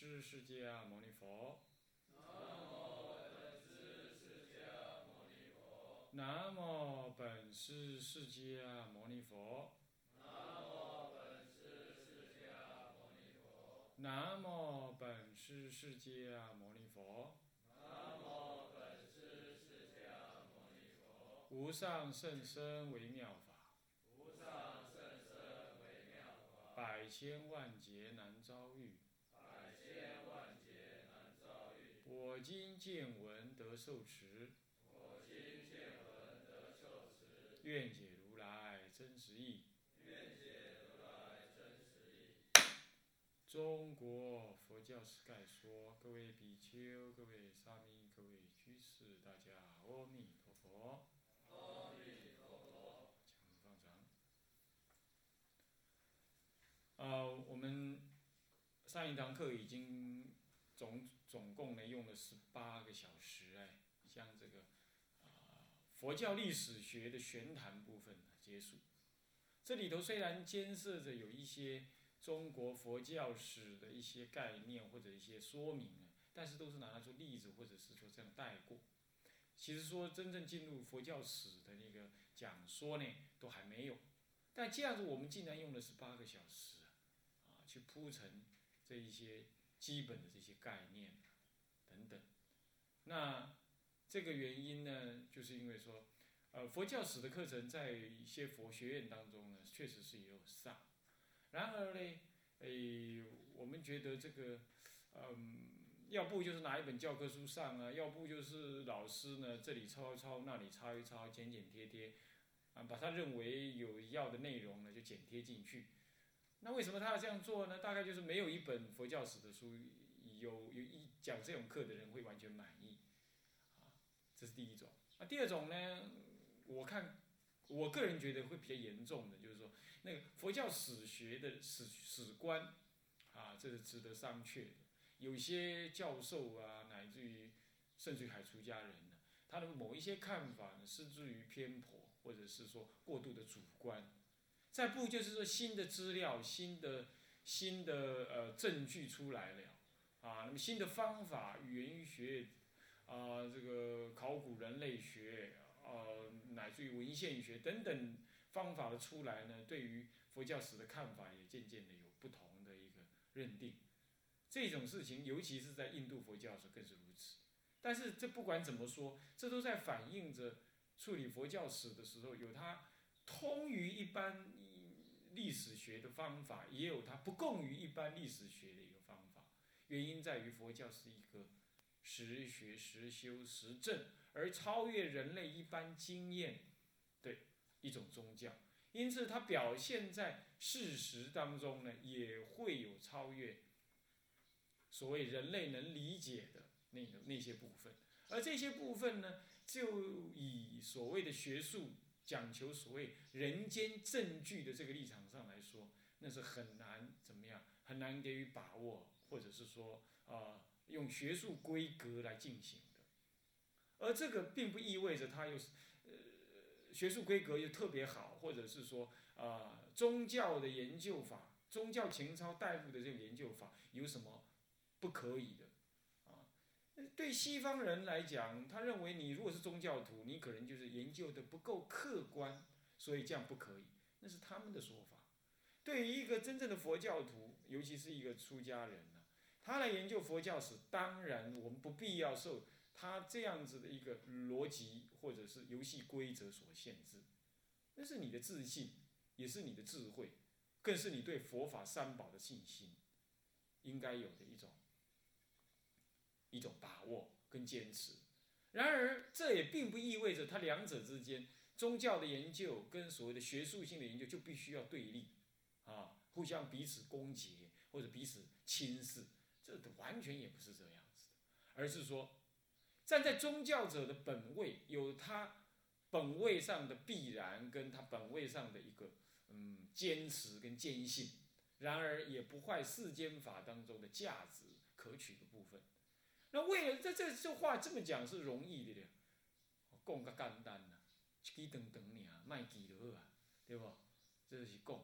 师释迦牟尼佛。南无本师释迦牟尼佛。南无本师释迦牟尼佛。无上甚深微妙法，百千万劫难遭遇。我今见闻得受持，我今见闻得受持愿解如来真实义。中国佛教史概说，各位比丘、各位沙弥、各位居士，大家阿弥陀佛。请放掌。呃，我们上一堂课已经总总共呢用了十八个小时，哎，将这个啊、佛教历史学的玄谈部分结束。这里头虽然兼涉着有一些中国佛教史的一些概念或者一些说明呢，但是都是拿来做例子或者是说这样带过。其实说真正进入佛教史的那个讲说呢，都还没有。但这样子，我们竟然用了十八个小时，啊，去铺陈这一些基本的这些概念等等。那这个原因呢，就是因为说，呃，佛教史的课程在一些佛学院当中呢，确实是也有上。然而呢，诶，我们觉得这个，嗯，要不就是拿一本教科书上啊，要不就是老师呢这里抄一抄，那里抄一抄，剪剪贴贴，啊，把他认为有要的内容呢就剪贴进去。那为什么他要这样做呢？大概就是没有一本佛教史的书有有一讲这种课的人会完全满意，啊，这是第一种。啊，第二种呢，我看我个人觉得会比较严重的，就是说那个佛教史学的史史观，啊，这是值得商榷的。有些教授啊，乃至于甚至于海出家人呢，他的某一些看法呢，失之于偏颇，或者是说过度的主观。再不就是说新的资料、新的新的呃证据出来了，啊，那么新的方法，语言学，啊，这个考古人类学，呃，乃至于文献学等等方法的出来呢，对于佛教史的看法也渐渐的有不同的一个认定。这种事情，尤其是在印度佛教时更是如此。但是这不管怎么说，这都在反映着处理佛教史的时候，有它通于一般历史学的方法，也有它不共于一般历史学的一个方法。原因在于佛教是一个实学、实修、实证，而超越人类一般经验的一种宗教。因此，它表现在事实当中呢，也会有超越。所谓人类能理解的那个那些部分，而这些部分呢，就以所谓的学术讲求所谓人间证据的这个立场上来说，那是很难怎么样，很难给予把握，或者是说啊，用学术规格来进行的。而这个并不意味着它又是呃学术规格又特别好，或者是说啊宗教的研究法、宗教情操带入的这个研究法有什么？不可以的，对西方人来讲，他认为你如果是宗教徒，你可能就是研究的不够客观，所以这样不可以，那是他们的说法。对于一个真正的佛教徒，尤其是一个出家人呢，他来研究佛教史，当然我们不必要受他这样子的一个逻辑或者是游戏规则所限制，那是你的自信，也是你的智慧，更是你对佛法三宝的信心应该有的一种。一种把握跟坚持，然而这也并不意味着它两者之间宗教的研究跟所谓的学术性的研究就必须要对立，啊，互相彼此攻讦或者彼此轻视，这完全也不是这样子的，而是说站在宗教者的本位，有他本位上的必然跟他本位上的一个嗯坚持跟坚信，然而也不坏世间法当中的价值可取的部分。那为了这这这话这么讲是容易的了，讲个简单呐，一支长长尔，卖记就好啊，对不？这是讲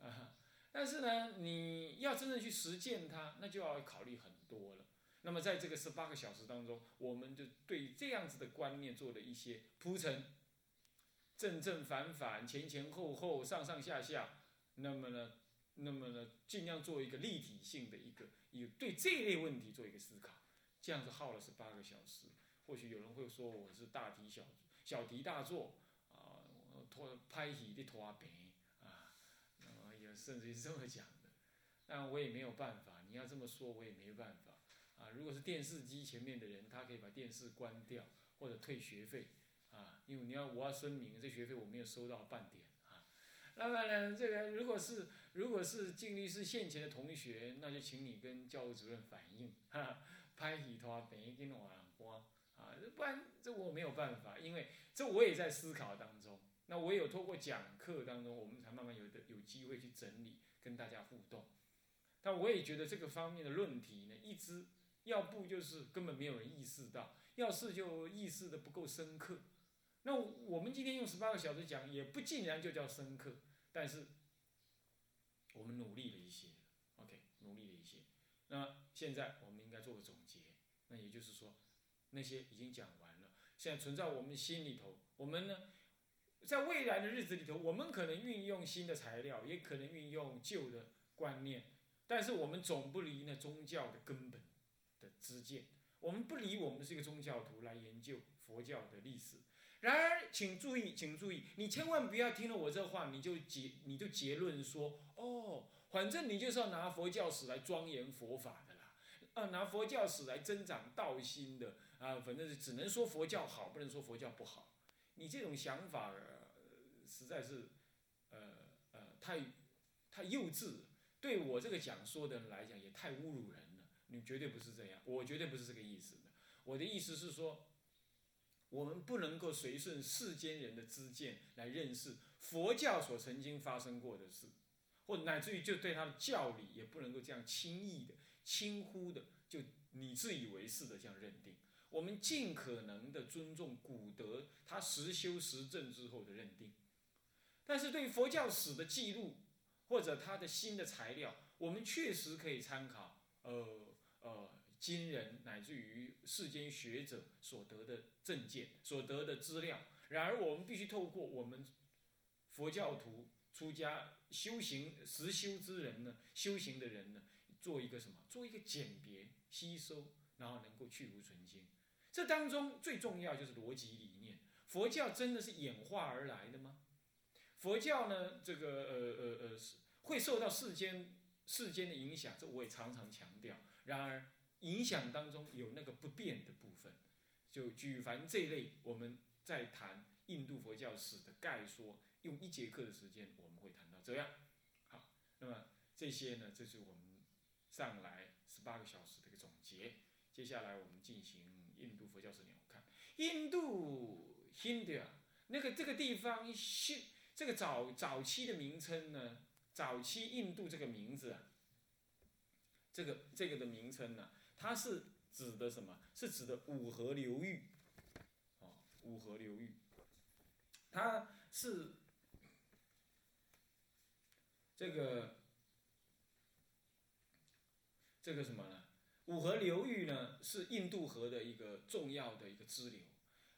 啊，但是呢，你要真正去实践它，那就要考虑很多了。那么在这个十八个小时当中，我们就对这样子的观念做了一些铺陈，正正反反，前前后后，上上下下。那么呢，那么呢，尽量做一个立体性的一个，有对这类问题做一个思考。这样子耗了十八个小时，或许有人会说我是大题小小题大做啊，拖拍戏的拖平啊，那么有甚至于是这么讲的，但我也没有办法。你要这么说，我也没办法啊。如果是电视机前面的人，他可以把电视关掉或者退学费啊，因为你要我要声明，这学费我没有收到半点啊。那么呢，这个如果是如果是静律师现前的同学，那就请你跟教务主任反映哈。拍戏拖等于跟我光啊，不然这我没有办法，因为这我也在思考当中。那我有透过讲课当中，我们才慢慢有的有机会去整理，跟大家互动。但我也觉得这个方面的论题呢，一直要不就是根本没有人意识到，要是就意识的不够深刻。那我们今天用十八个小时讲，也不尽然就叫深刻，但是我们努力了一些，OK，努力了一些。那现在我们应该做个总，那也就是说，那些已经讲完了，现在存在我们心里头。我们呢，在未来的日子里头，我们可能运用新的材料，也可能运用旧的观念，但是我们总不离那宗教的根本的知见。我们不离我们是一个宗教徒来研究佛教的历史。然而，请注意，请注意，你千万不要听了我这话，你就结，你就结论说，哦。反正你就是要拿佛教史来庄严佛法的啦，啊，拿佛教史来增长道心的啊，反正是只能说佛教好，不能说佛教不好。你这种想法，实在是，呃呃，太太幼稚。对我这个讲说的人来讲，也太侮辱人了。你绝对不是这样，我绝对不是这个意思的。我的意思是说，我们不能够随顺世间人的知见来认识佛教所曾经发生过的事。或乃至于就对他的教理也不能够这样轻易的、轻忽的，就你自以为是的这样认定。我们尽可能的尊重古德他实修实证之后的认定，但是对佛教史的记录或者他的新的材料，我们确实可以参考。呃呃，今人乃至于世间学者所得的证件、所得的资料。然而，我们必须透过我们佛教徒出家。修行实修之人呢，修行的人呢，做一个什么？做一个简别吸收，然后能够去无存精。这当中最重要就是逻辑理念。佛教真的是演化而来的吗？佛教呢，这个呃呃呃是，会受到世间世间的影响，这我也常常强调。然而，影响当中有那个不变的部分。就举凡这类，我们在谈印度佛教史的概说，用一节课的时间，我们会谈到。这样，好，那么这些呢，这是我们上来十八个小时的一个总结。接下来我们进行印度佛教史鸟看。印度 Hindia 那个这个地方，是这个早早期的名称呢，早期印度这个名字啊，这个这个的名称呢，它是指的什么？是指的五河流域，哦，五河流域，它是。这个，这个什么呢？五河流域呢，是印度河的一个重要的一个支流。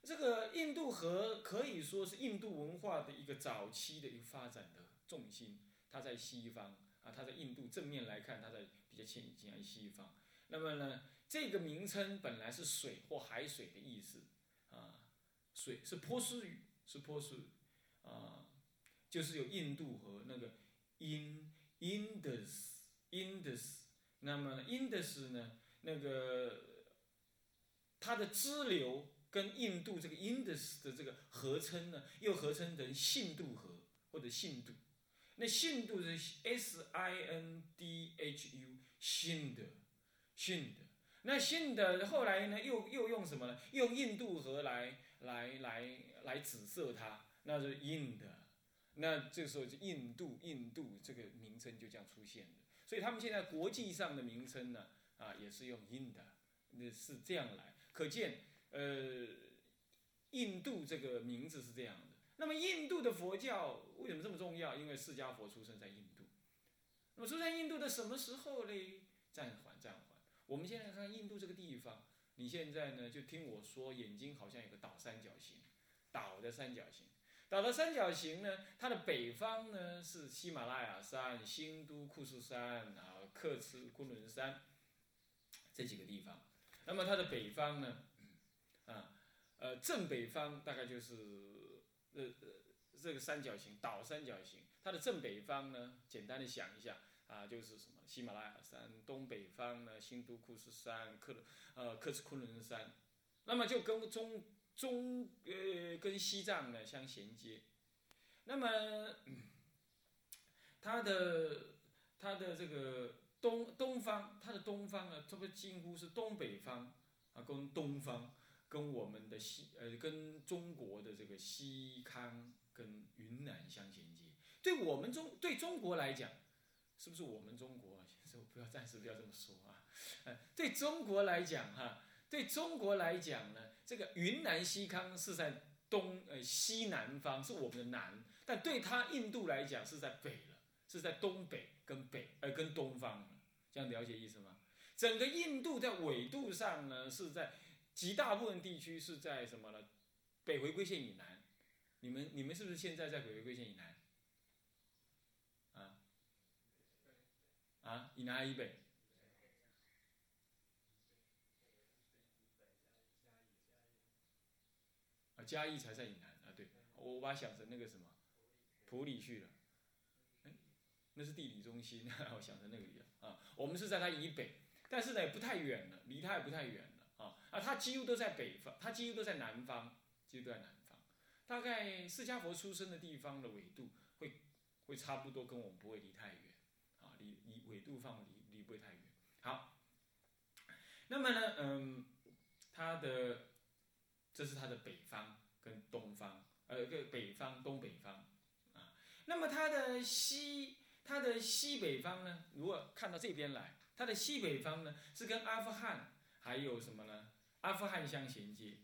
这个印度河可以说是印度文化的一个早期的一个发展的重心。它在西方啊，它在印度正面来看，它在比较偏近西方。那么呢，这个名称本来是水或海水的意思啊，水是波斯语，是波斯语啊，就是有印度河那个。In Indus Indus，那么 Indus 呢？那个它的支流跟印度这个 Indus 的这个合称呢，又合称成信度河或者信度。那信度是 S I N D H U 信的信的。那信的后来呢，又又用什么呢？用印度河来来来来指色它，那是 Ind。那这个时候就印度，印度这个名称就这样出现的。所以他们现在国际上的名称呢，啊，也是用印的，那是这样来。可见，呃，印度这个名字是这样的。那么，印度的佛教为什么这么重要？因为释迦佛出生在印度，那么出生印度的什么时候嘞？暂缓，暂缓。我们现在看印度这个地方，你现在呢就听我说，眼睛好像有个倒三角形，倒的三角形，倒的三角形呢，它的北方呢是喜马拉雅山、新都库斯山啊、克孜昆仑山这几个地方。那么它的北方呢，啊，呃，正北方大概就是呃呃这个三角形，倒三角形。它的正北方呢，简单的想一下啊，就是什么喜马拉雅山；东北方呢，新都库斯山、克呃克孜昆仑山，那么就跟中中呃跟西藏呢相衔接。那么它的它的这个东东方，它的东方呢，这不几乎是东北方啊，跟东方跟我们的西呃跟中国的这个西康跟云南相衔接。对我们中对中国来讲，是不是我们中国？先生不要暂时不要这么说啊。呃，对中国来讲哈，对中国来讲呢，这个云南西康是在东呃西南方，是我们的南，但对他印度来讲是在北了，是在东北跟北呃跟东方，这样了解意思吗？整个印度在纬度上呢，是在极大部分地区是在什么呢？北回归线以南。你们你们是不是现在在北回归线以南？啊，以南以北？嘉义才在以南啊，对，我把它想成那个什么，普里去了，哎，那是地理中心，我想成那个样啊。我们是在它以北，但是呢，也不太远了，离它也不太远了啊。啊，它几乎都在北方，它几乎都在南方，几乎都在南方。大概释迦佛出生的地方的纬度会会差不多，跟我们不会离太远啊。离离纬度范围离离不会太远。好，那么呢，嗯，它的这是它的北方跟东方，呃，个北方东北方啊。那么它的西，它的西北方呢，如果看到这边来，它的西北方呢是跟阿富汗还有什么呢？阿富汗相衔接，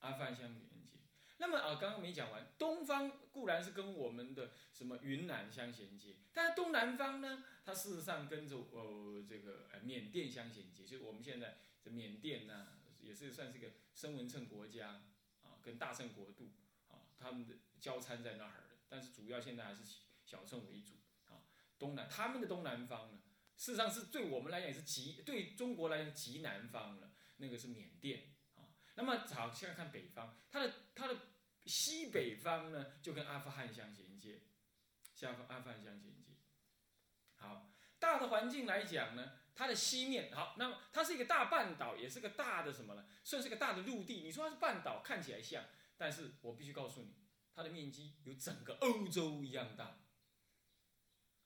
阿富汗相连接。那么啊，刚刚没讲完，东方固然是跟我们的什么云南相衔接，但是东南方呢？它事实上跟着呃这个呃缅甸相衔接，就是我们现在这缅甸呢，也是算是一个声闻称国家啊，跟大圣国度啊，他们的交参在那儿的，但是主要现在还是小乘为主啊。东南他们的东南方呢，事实上是对我们来讲也是极对中国来讲极南方了，那个是缅甸啊。那么好，现在看北方，它的它的西北方呢，就跟阿富汗相衔接，像阿富汗相衔接。好，大的环境来讲呢，它的西面好，那么它是一个大半岛，也是个大的什么呢？算是个大的陆地。你说它是半岛，看起来像，但是我必须告诉你，它的面积有整个欧洲一样大，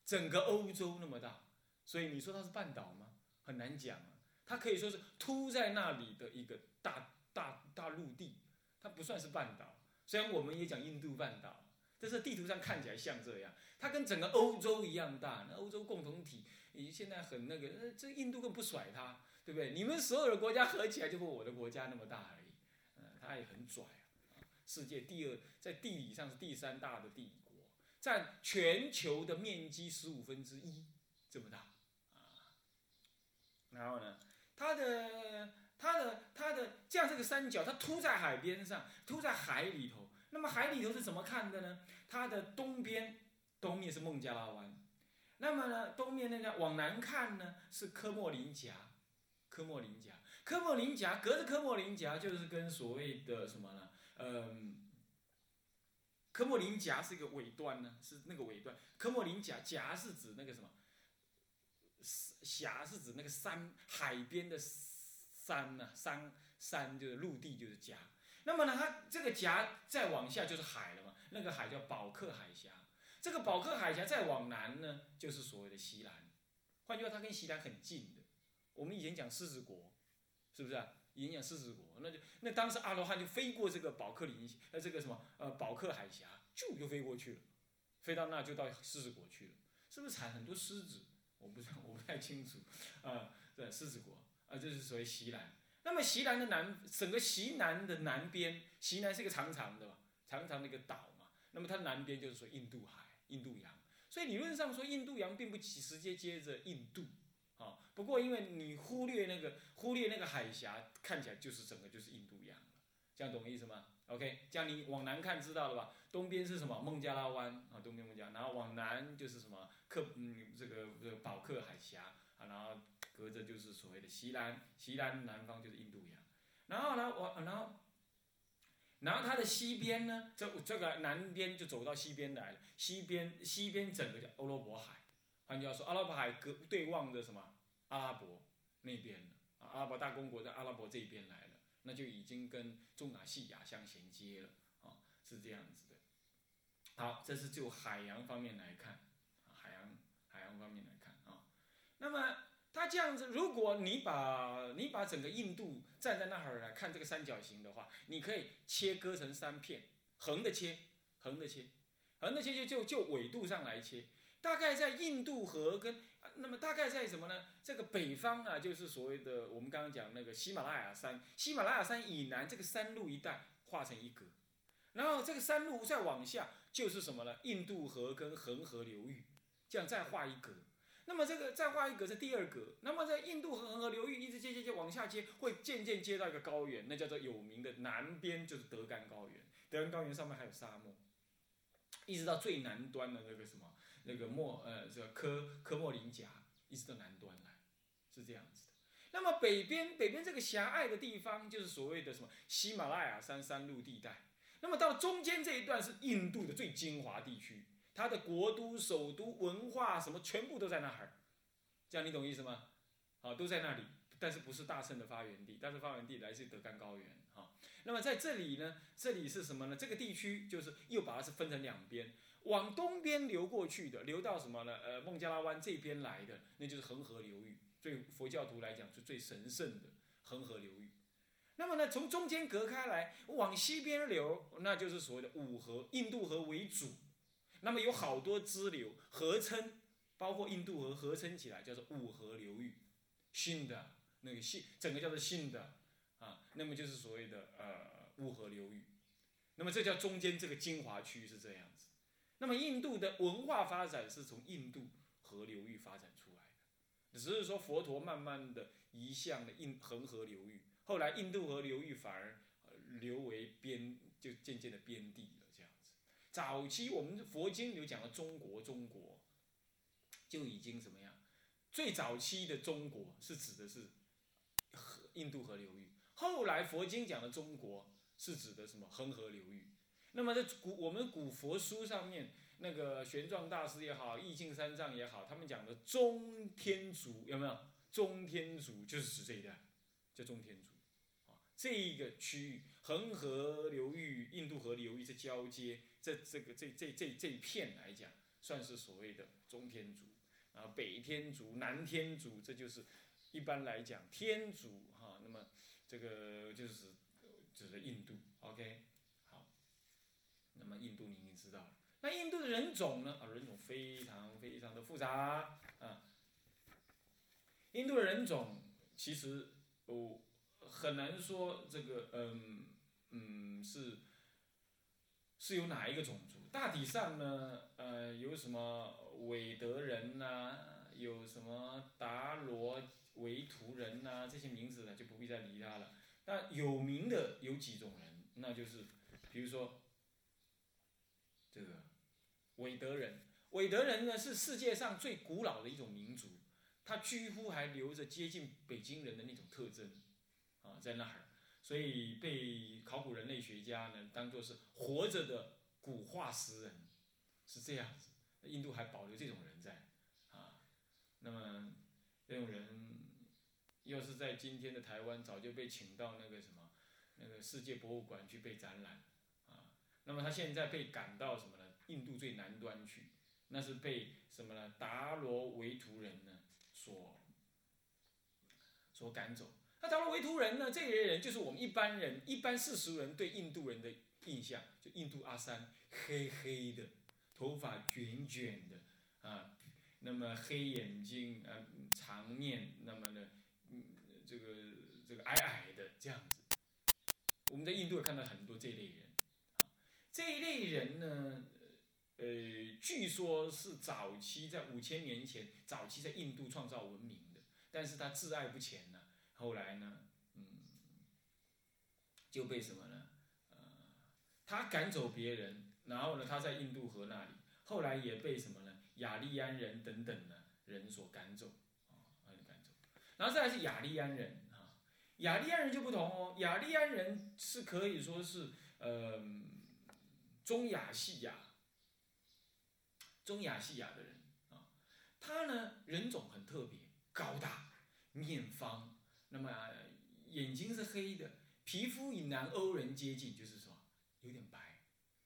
整个欧洲那么大，所以你说它是半岛吗？很难讲啊。它可以说是凸在那里的一个大大大陆地，它不算是半岛。虽然我们也讲印度半岛，这是地图上看起来像这样。它跟整个欧洲一样大，那欧洲共同体，你现在很那个，呃，这印度更不甩它，对不对？你们所有的国家合起来就跟我的国家那么大而已，嗯，它也很拽啊。世界第二，在地理上是第三大的帝国，占全球的面积十五分之一，这么大啊。然后呢，它的、它的、它的这样这个三角，它凸在海边上，凸在海里头。那么海里头是怎么看的呢？它的东边。东面是孟加拉湾，那么呢，东面那个往南看呢是科莫林峡，科莫林峡，科莫林峡隔着科莫林峡就是跟所谓的什么呢？嗯，科莫林峡是一个尾端呢，是那个尾端。科莫林峡峡是指那个什么？峡是指那个山海边的山呢？山山就是陆地就是峡。那么呢，它这个夹再往下就是海了嘛？那个海叫保克海峡。这个保克海峡再往南呢，就是所谓的西兰。换句话，它跟西兰很近的。我们以前讲狮子国，是不是啊？以前讲狮子国，那就那当时阿罗汉就飞过这个保克林呃这个什么呃保克海峡，就就飞过去了，飞到那就到狮子国去了。是不是产很多狮子？我不知道，我不太清楚。啊，对，狮子国啊，这是所谓西兰。那么西南的南，整个西南的南边，西南是一个长长的嘛，长长的一个岛嘛。那么它南边就是说印度海。印度洋，所以理论上说，印度洋并不起直接接着印度，啊，不过因为你忽略那个忽略那个海峡，看起来就是整个就是印度洋了，这样懂我意思吗？OK，这样你往南看知道了吧？东边是什么？孟加拉湾啊，东边孟加，然后往南就是什么？克嗯这个这个保克海峡啊，然后隔着就是所谓的西南，西南南方就是印度洋，然后呢，我然后。然后它的西边呢，这这个南边就走到西边来了，西边西边整个叫欧罗伯海，换句话说，阿拉伯海隔对望着什么？阿拉伯那边了，啊，阿拉伯大公国在阿拉伯这边来了，那就已经跟中亚西亚相衔接了，啊，是这样子的。好，这是就海洋方面来看，海洋海洋方面来看，这样子，如果你把你把整个印度站在那儿来看这个三角形的话，你可以切割成三片，横的切，横的切，横的切就就就纬度上来切。大概在印度河跟那么大概在什么呢？这个北方啊，就是所谓的我们刚刚讲那个喜马拉雅山，喜马拉雅山以南这个山路一带画成一格，然后这个山路再往下就是什么呢？印度河跟恒河流域，这样再画一格。那么这个再画一格是第二格，那么在印度恒河流域一直接接接往下接，会渐渐接到一个高原，那叫做有名的南边就是德干高原。德干高原上面还有沙漠，一直到最南端的那个什么那个莫呃这个科科莫林峡，一直到南端来，是这样子的。那么北边北边这个狭隘的地方就是所谓的什么喜马拉雅山山路地带，那么到中间这一段是印度的最精华地区。它的国都、首都、文化什么全部都在那儿，这样你懂意思吗？好，都在那里，但是不是大圣的发源地，但是发源地来自德干高原。哈，那么在这里呢，这里是什么呢？这个地区就是又把它是分成两边，往东边流过去的，流到什么呢？呃，孟加拉湾这边来的，那就是恒河流域，对佛教徒来讲是最神圣的恒河流域。那么呢，从中间隔开来往西边流，那就是所谓的五河，印度河为主。那么有好多支流合称，包括印度河合称起来叫做五河流域，新的那个新整个叫做新的啊，那么就是所谓的呃五河流域，那么这叫中间这个精华区是这样子。那么印度的文化发展是从印度河流域发展出来的，只是说佛陀慢慢的移向了印恒河流域，后来印度河流域反而流为边，就渐渐的边地。早期我们佛经有讲到中国，中国就已经怎么样？最早期的中国是指的是河印度河流域，后来佛经讲的中国是指的什么？恒河流域。那么在古我们古佛书上面，那个玄奘大师也好，义净三藏也好，他们讲的中天竺有没有？中天竺就是指这一带，叫中天竺啊，这一个区域恒河流域、印度河流域是交接。这这个这这这这一片来讲，算是所谓的中天竺，啊北天竺、南天竺，这就是一般来讲天竺哈。那么这个就是指的印度，OK，好。那么印度你已经知道了，那印度的人种呢？啊人种非常非常的复杂啊。印度的人种其实哦很难说这个嗯嗯是。是有哪一个种族？大体上呢，呃，有什么韦德人呐，有什么达罗维图人呐，这些名字呢就不必再理他了。那有名的有几种人，那就是，比如说，这个韦德人。韦德人呢是世界上最古老的一种民族，他几乎还留着接近北京人的那种特征，啊，在那儿。所以被考古人类学家呢当做是活着的古化石人，是这样子。印度还保留这种人在，啊，那么这种人要是在今天的台湾，早就被请到那个什么那个世界博物馆去被展览，啊，那么他现在被赶到什么呢？印度最南端去，那是被什么呢？达罗维图人呢所所赶走。那达罗维图人呢？这些人就是我们一般人、一般世俗人对印度人的印象，就印度阿三，黑黑的，头发卷卷的，啊，那么黑眼睛，啊，长面，那么呢，嗯，这个这个矮矮的这样子。我们在印度也看到很多这类人，啊，这一类人呢，呃，据说是早期在五千年前，早期在印度创造文明的，但是他自爱不前呢，后来呢，嗯，就被什么呢？呃，他赶走别人，然后呢，他在印度河那里，后来也被什么呢？雅利安人等等的人所赶走，啊，赶走，然后再来是雅利安人啊，雅利安人就不同哦，雅利安人是可以说是呃中亚细亚。中亚细亚的人啊，他呢人种很特别，高大，面方，那么眼睛是黑的，皮肤与南欧人接近，就是说有点白，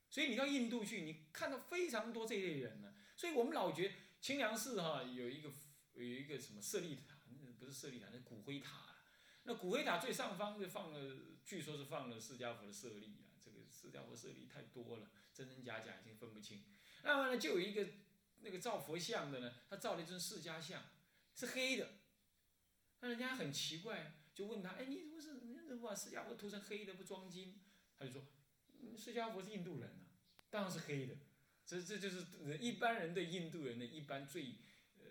所以你到印度去，你看到非常多这类人呢。所以我们老觉清凉寺哈有一个有一个什么舍利塔，不是舍利塔，是骨灰塔。那骨灰塔最上方就放了，据说是放了释迦佛的舍利啊。这个释迦佛舍利太多了，真真假假已经分不清。那么呢，就有一个那个造佛像的呢，他造了一尊释迦像，是黑的。那人家很奇怪，就问他：“哎，你怎么是你怎么把释迦佛涂成黑的不装金？”他就说：“释迦佛是印度人啊，当然是黑的。”这这就是一般人对印度人的一般最呃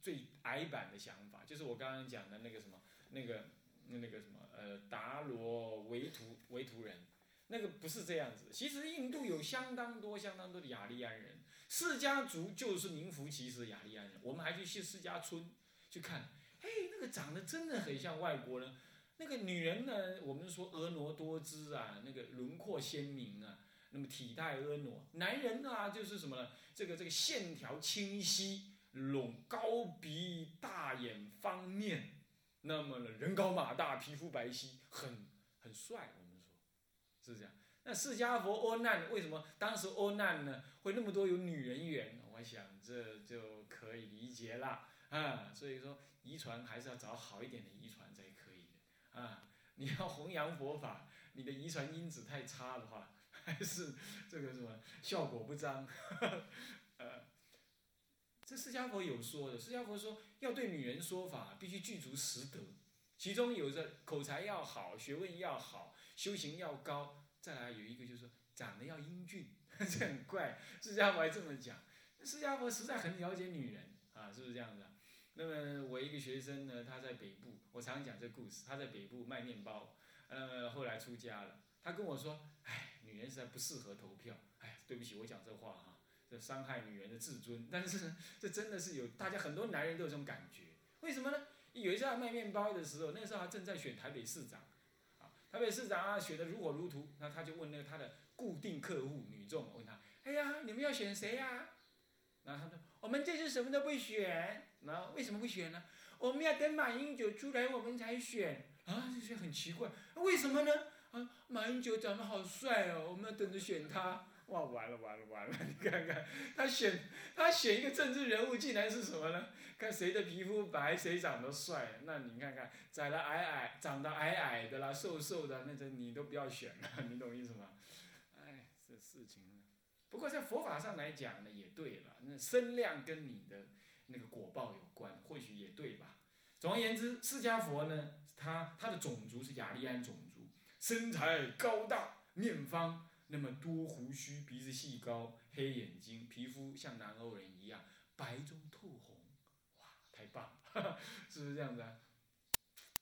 最矮板的想法，就是我刚刚讲的那个什么那个那个什么呃达罗维图维图人。那个不是这样子，其实印度有相当多、相当多的雅利安人，释迦族就是名副其实的雅利安人。我们还去去释迦村去看，哎，那个长得真的很像外国人。那个女人呢，我们说婀娜多姿啊，那个轮廓鲜明啊，那么体态婀娜。男人啊，就是什么呢？这个这个线条清晰，隆高鼻、大眼、方面，那么呢，人高马大，皮肤白皙，很很帅。我们说是这样，那释迦佛阿难为什么当时阿难呢会那么多有女人缘？我想这就可以理解了啊。所以说遗传还是要找好一点的遗传才可以的啊。你要弘扬佛法，你的遗传因子太差的话，还是这个什么效果不彰。呃，这释迦佛有说的，释迦佛说要对女人说法，必须具足十德，其中有着口才要好，学问要好。修行要高，再来有一个就是说长得要英俊，这很怪。释迦佛还这么讲，释迦佛实在很了解女人啊，是不是这样子？那么我一个学生呢，他在北部，我常讲这故事，他在北部卖面包，呃，后来出家了。他跟我说，哎，女人实在不适合投票。哎，对不起，我讲这话哈，这伤害女人的自尊。但是这真的是有，大家很多男人都有这种感觉。为什么呢？有一次他卖面包的时候，那时候他正在选台北市长。啊台北市长啊，选的如火如荼，那他就问那个他的固定客户女众，问他：“哎呀，你们要选谁呀？”然后他说：“我们这次什么都不选。”那为什么不选呢？我们要等马英九出来，我们才选。啊，这些很奇怪，为什么呢？啊，马英九长得好帅哦，我们要等着选他。哇，完了完了完了！你看看，他选他选一个政治人物，竟然是什么呢？看谁的皮肤白，谁长得帅。那你看看，长得矮矮，长得矮矮的啦，瘦瘦的，那这你都不要选了，你懂意思吗？哎，这事情。不过在佛法上来讲呢，也对了。那身量跟你的那个果报有关，或许也对吧？总而言之，释迦佛呢，他他的种族是雅利安种族，身材高大，面方。那么多胡须，鼻子细高，黑眼睛，皮肤像南欧人一样白中透红，哇，太棒了，是不是这样子啊？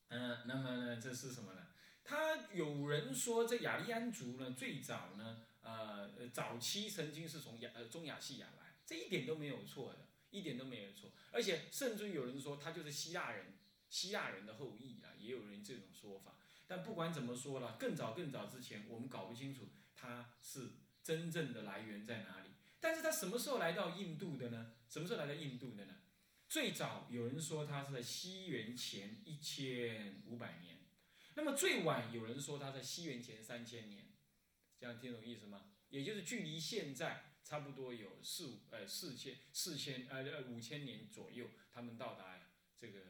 嗯，那么呢，这是什么呢？他有人说这雅利安族呢，最早呢，呃，早期曾经是从亚呃中亚细亚来，这一点都没有错的，一点都没有错。而且甚至有人说他就是希腊人，希腊人的后裔啊，也有人这种说法。但不管怎么说了，更早更早之前，我们搞不清楚。他是真正的来源在哪里？但是他什么时候来到印度的呢？什么时候来到印度的呢？最早有人说他是在西元前一千五百年，那么最晚有人说他在西元前三千年，这样听懂意思吗？也就是距离现在差不多有四五呃四千四千呃呃五千年左右，他们到达这个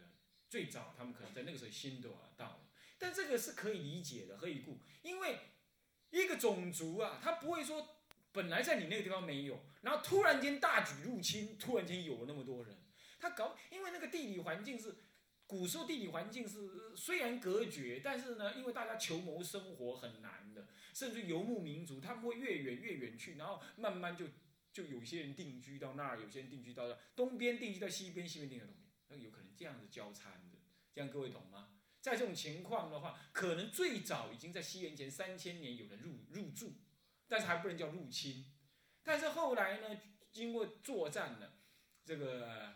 最早，他们可能在那个时候新都啊到了，但这个是可以理解的，何以故？因为一个种族啊，他不会说本来在你那个地方没有，然后突然间大举入侵，突然间有了那么多人。他搞，因为那个地理环境是，古时候地理环境是虽然隔绝，但是呢，因为大家求谋生活很难的，甚至游牧民族他们会越远越远去，然后慢慢就就有些人定居到那儿，有些人定居到那东边，定居到西边，西边定居到东边，那有可能这样子交参的，这样各位懂吗？在这种情况的话，可能最早已经在西元前三千年有人入入住，但是还不能叫入侵。但是后来呢，经过作战呢，这个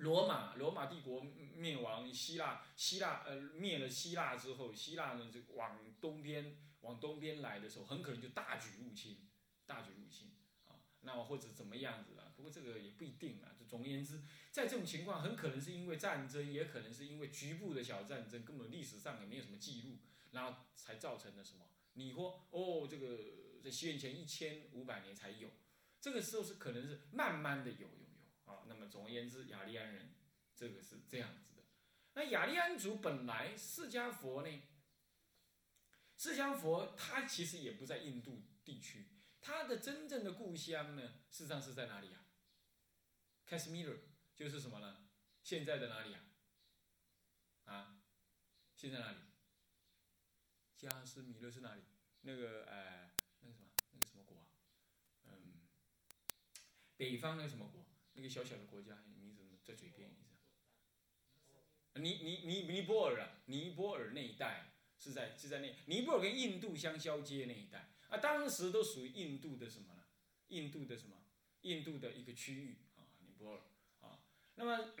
罗马罗马帝国灭亡，希腊希腊呃灭了希腊之后，希腊呢就往东边往东边来的时候，很可能就大举入侵，大举入侵啊，那么或者怎么样子啊？不过这个也不一定啊。就总而言之。在这种情况，很可能是因为战争，也可能是因为局部的小战争，根本历史上也没有什么记录，然后才造成的什么？你说哦，这个在西元前一千五百年才有，这个时候是可能是慢慢的有有有啊。那么总而言之，雅利安人这个是这样子的。那雅利安族本来释迦佛呢，释迦佛他其实也不在印度地区，他的真正的故乡呢，事实上是在哪里啊？Kashmir。就是什么呢？现在的哪里啊？啊？现在哪里？加斯米勒是哪里？那个哎，那个什么，那个什么国啊？嗯，北方那个什么国？一个小小的国家，你怎么在嘴边，你你？尼尼尼尼泊尔啊，尼泊尔那一带是在是在那尼泊尔跟印度相交接那一带啊，当时都属于印度的什么呢？印度的什么？印度的一个区域啊，尼泊尔啊。那么。